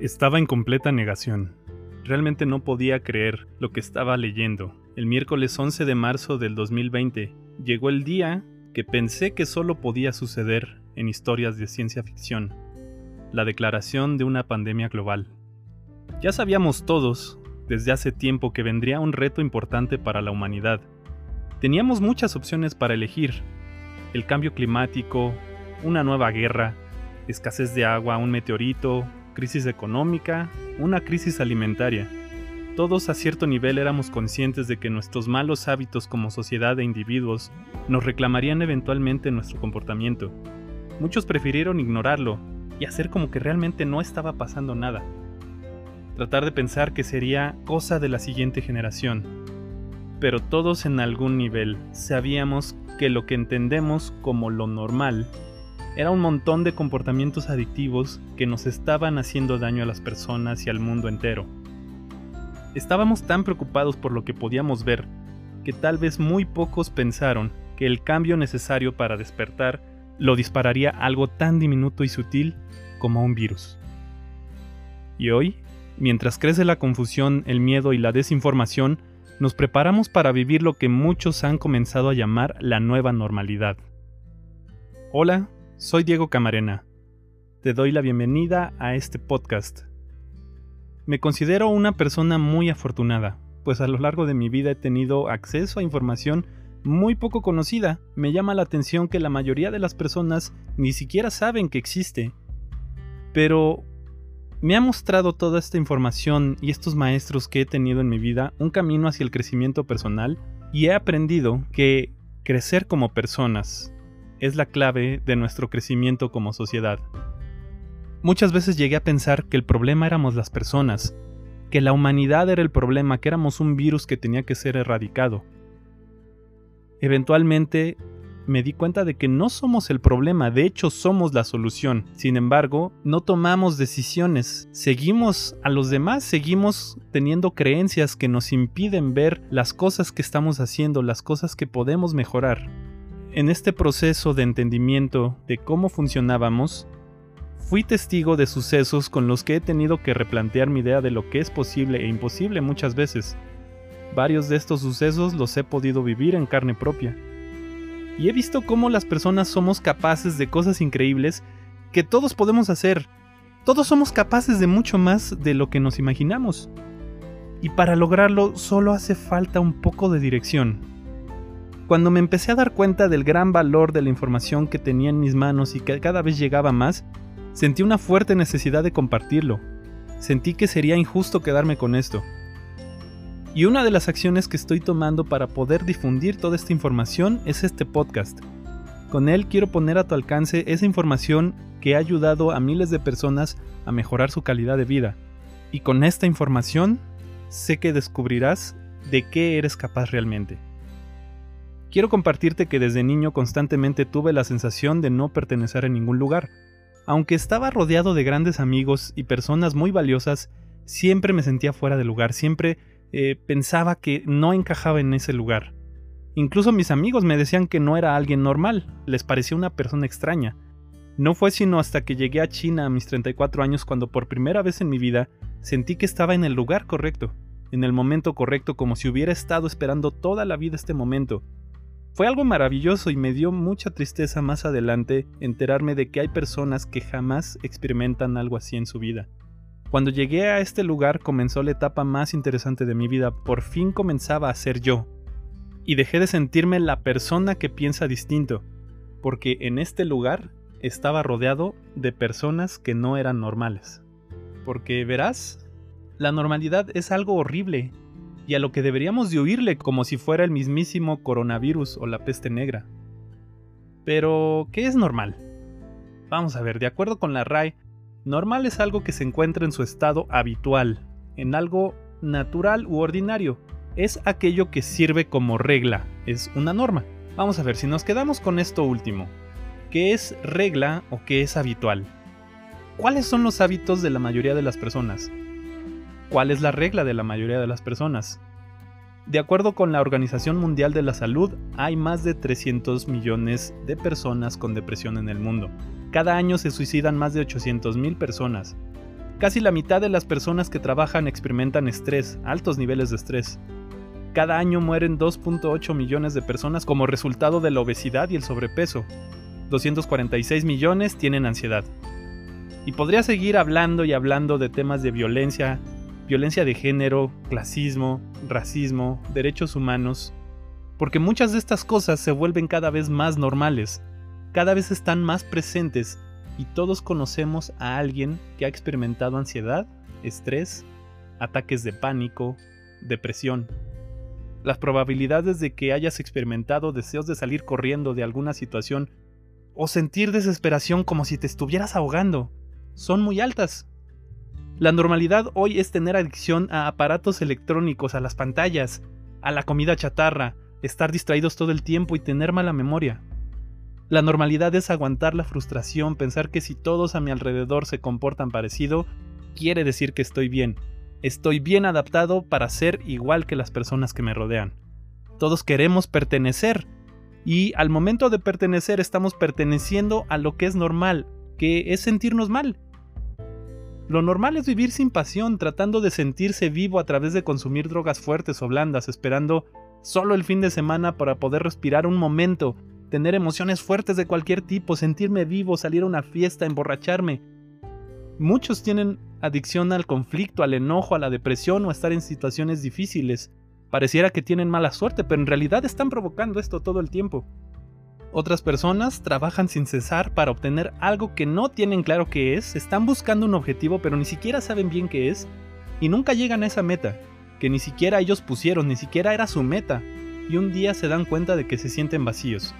Estaba en completa negación. Realmente no podía creer lo que estaba leyendo. El miércoles 11 de marzo del 2020 llegó el día que pensé que solo podía suceder en historias de ciencia ficción. La declaración de una pandemia global. Ya sabíamos todos, desde hace tiempo, que vendría un reto importante para la humanidad. Teníamos muchas opciones para elegir. El cambio climático, una nueva guerra, escasez de agua, un meteorito, crisis económica, una crisis alimentaria. Todos a cierto nivel éramos conscientes de que nuestros malos hábitos como sociedad e individuos nos reclamarían eventualmente nuestro comportamiento. Muchos prefirieron ignorarlo y hacer como que realmente no estaba pasando nada. Tratar de pensar que sería cosa de la siguiente generación. Pero todos en algún nivel sabíamos que lo que entendemos como lo normal era un montón de comportamientos adictivos que nos estaban haciendo daño a las personas y al mundo entero. Estábamos tan preocupados por lo que podíamos ver que tal vez muy pocos pensaron que el cambio necesario para despertar lo dispararía algo tan diminuto y sutil como un virus. Y hoy, mientras crece la confusión, el miedo y la desinformación, nos preparamos para vivir lo que muchos han comenzado a llamar la nueva normalidad. Hola, soy Diego Camarena. Te doy la bienvenida a este podcast. Me considero una persona muy afortunada, pues a lo largo de mi vida he tenido acceso a información muy poco conocida. Me llama la atención que la mayoría de las personas ni siquiera saben que existe. Pero me ha mostrado toda esta información y estos maestros que he tenido en mi vida un camino hacia el crecimiento personal y he aprendido que crecer como personas, es la clave de nuestro crecimiento como sociedad. Muchas veces llegué a pensar que el problema éramos las personas, que la humanidad era el problema, que éramos un virus que tenía que ser erradicado. Eventualmente me di cuenta de que no somos el problema, de hecho somos la solución. Sin embargo, no tomamos decisiones, seguimos a los demás, seguimos teniendo creencias que nos impiden ver las cosas que estamos haciendo, las cosas que podemos mejorar. En este proceso de entendimiento de cómo funcionábamos, fui testigo de sucesos con los que he tenido que replantear mi idea de lo que es posible e imposible muchas veces. Varios de estos sucesos los he podido vivir en carne propia. Y he visto cómo las personas somos capaces de cosas increíbles que todos podemos hacer. Todos somos capaces de mucho más de lo que nos imaginamos. Y para lograrlo solo hace falta un poco de dirección, cuando me empecé a dar cuenta del gran valor de la información que tenía en mis manos y que cada vez llegaba más, sentí una fuerte necesidad de compartirlo. Sentí que sería injusto quedarme con esto. Y una de las acciones que estoy tomando para poder difundir toda esta información es este podcast. Con él quiero poner a tu alcance esa información que ha ayudado a miles de personas a mejorar su calidad de vida. Y con esta información sé que descubrirás de qué eres capaz realmente. Quiero compartirte que desde niño constantemente tuve la sensación de no pertenecer a ningún lugar. Aunque estaba rodeado de grandes amigos y personas muy valiosas, siempre me sentía fuera de lugar, siempre eh, pensaba que no encajaba en ese lugar. Incluso mis amigos me decían que no era alguien normal, les parecía una persona extraña. No fue sino hasta que llegué a China a mis 34 años cuando por primera vez en mi vida sentí que estaba en el lugar correcto, en el momento correcto como si hubiera estado esperando toda la vida este momento, fue algo maravilloso y me dio mucha tristeza más adelante enterarme de que hay personas que jamás experimentan algo así en su vida. Cuando llegué a este lugar comenzó la etapa más interesante de mi vida, por fin comenzaba a ser yo. Y dejé de sentirme la persona que piensa distinto, porque en este lugar estaba rodeado de personas que no eran normales. Porque verás, la normalidad es algo horrible, y a lo que deberíamos de huirle como si fuera el mismísimo coronavirus o la peste negra. Pero, ¿qué es normal? Vamos a ver, de acuerdo con la RAE, normal es algo que se encuentra en su estado habitual, en algo natural u ordinario. Es aquello que sirve como regla, es una norma. Vamos a ver si nos quedamos con esto último. ¿Qué es regla o qué es habitual? ¿Cuáles son los hábitos de la mayoría de las personas? ¿Cuál es la regla de la mayoría de las personas? De acuerdo con la Organización Mundial de la Salud, hay más de 300 millones de personas con depresión en el mundo. Cada año se suicidan más de 800 mil personas. Casi la mitad de las personas que trabajan experimentan estrés, altos niveles de estrés. Cada año mueren 2.8 millones de personas como resultado de la obesidad y el sobrepeso. 246 millones tienen ansiedad. Y podría seguir hablando y hablando de temas de violencia, violencia de género, clasismo, racismo, derechos humanos, porque muchas de estas cosas se vuelven cada vez más normales, cada vez están más presentes y todos conocemos a alguien que ha experimentado ansiedad, estrés, ataques de pánico, depresión. Las probabilidades de que hayas experimentado deseos de salir corriendo de alguna situación o sentir desesperación como si te estuvieras ahogando son muy altas. La normalidad hoy es tener adicción a aparatos electrónicos, a las pantallas, a la comida chatarra, estar distraídos todo el tiempo y tener mala memoria. La normalidad es aguantar la frustración, pensar que si todos a mi alrededor se comportan parecido, quiere decir que estoy bien. Estoy bien adaptado para ser igual que las personas que me rodean. Todos queremos pertenecer. Y al momento de pertenecer estamos perteneciendo a lo que es normal, que es sentirnos mal. Lo normal es vivir sin pasión, tratando de sentirse vivo a través de consumir drogas fuertes o blandas, esperando solo el fin de semana para poder respirar un momento, tener emociones fuertes de cualquier tipo, sentirme vivo, salir a una fiesta, emborracharme. Muchos tienen adicción al conflicto, al enojo, a la depresión o a estar en situaciones difíciles. Pareciera que tienen mala suerte, pero en realidad están provocando esto todo el tiempo. Otras personas trabajan sin cesar para obtener algo que no tienen claro qué es, están buscando un objetivo pero ni siquiera saben bien qué es y nunca llegan a esa meta que ni siquiera ellos pusieron, ni siquiera era su meta, y un día se dan cuenta de que se sienten vacíos.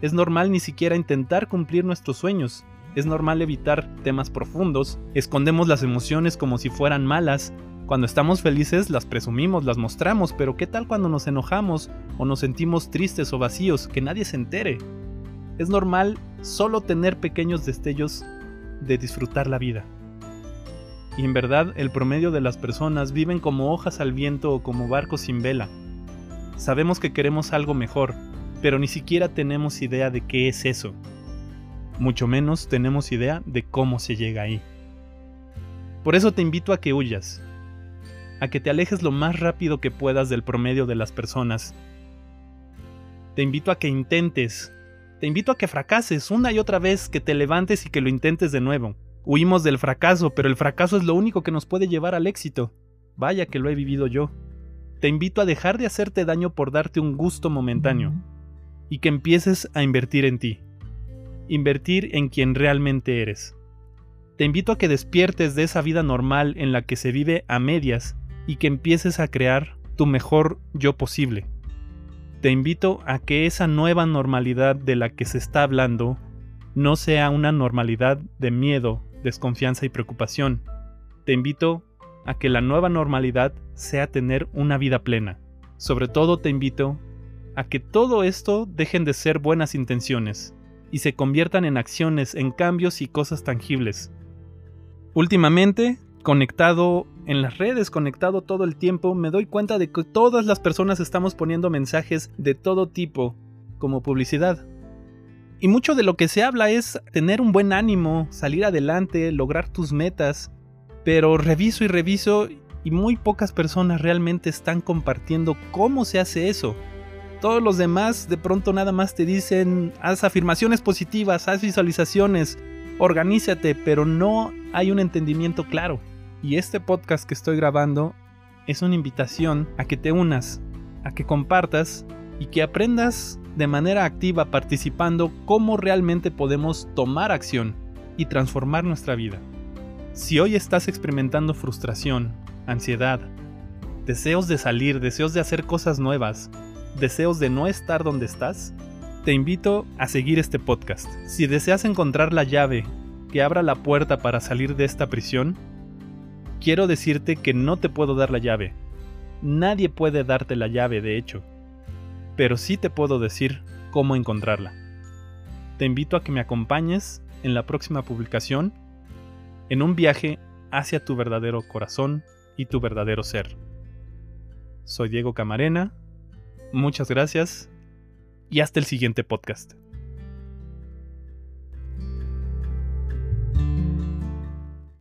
Es normal ni siquiera intentar cumplir nuestros sueños, es normal evitar temas profundos, escondemos las emociones como si fueran malas, cuando estamos felices las presumimos, las mostramos, pero ¿qué tal cuando nos enojamos o nos sentimos tristes o vacíos? Que nadie se entere. Es normal solo tener pequeños destellos de disfrutar la vida. Y en verdad el promedio de las personas viven como hojas al viento o como barcos sin vela. Sabemos que queremos algo mejor, pero ni siquiera tenemos idea de qué es eso. Mucho menos tenemos idea de cómo se llega ahí. Por eso te invito a que huyas, a que te alejes lo más rápido que puedas del promedio de las personas. Te invito a que intentes, te invito a que fracases una y otra vez, que te levantes y que lo intentes de nuevo. Huimos del fracaso, pero el fracaso es lo único que nos puede llevar al éxito. Vaya que lo he vivido yo. Te invito a dejar de hacerte daño por darte un gusto momentáneo y que empieces a invertir en ti. Invertir en quien realmente eres. Te invito a que despiertes de esa vida normal en la que se vive a medias y que empieces a crear tu mejor yo posible. Te invito a que esa nueva normalidad de la que se está hablando no sea una normalidad de miedo, desconfianza y preocupación. Te invito a que la nueva normalidad sea tener una vida plena. Sobre todo te invito a que todo esto dejen de ser buenas intenciones y se conviertan en acciones, en cambios y cosas tangibles. Últimamente, conectado en las redes, conectado todo el tiempo, me doy cuenta de que todas las personas estamos poniendo mensajes de todo tipo como publicidad. Y mucho de lo que se habla es tener un buen ánimo, salir adelante, lograr tus metas. Pero reviso y reviso y muy pocas personas realmente están compartiendo cómo se hace eso. Todos los demás de pronto nada más te dicen, haz afirmaciones positivas, haz visualizaciones, organízate, pero no hay un entendimiento claro. Y este podcast que estoy grabando es una invitación a que te unas, a que compartas y que aprendas de manera activa participando cómo realmente podemos tomar acción y transformar nuestra vida. Si hoy estás experimentando frustración, ansiedad, deseos de salir, deseos de hacer cosas nuevas, deseos de no estar donde estás, te invito a seguir este podcast. Si deseas encontrar la llave que abra la puerta para salir de esta prisión, quiero decirte que no te puedo dar la llave. Nadie puede darte la llave, de hecho pero sí te puedo decir cómo encontrarla. Te invito a que me acompañes en la próxima publicación en un viaje hacia tu verdadero corazón y tu verdadero ser. Soy Diego Camarena, muchas gracias y hasta el siguiente podcast.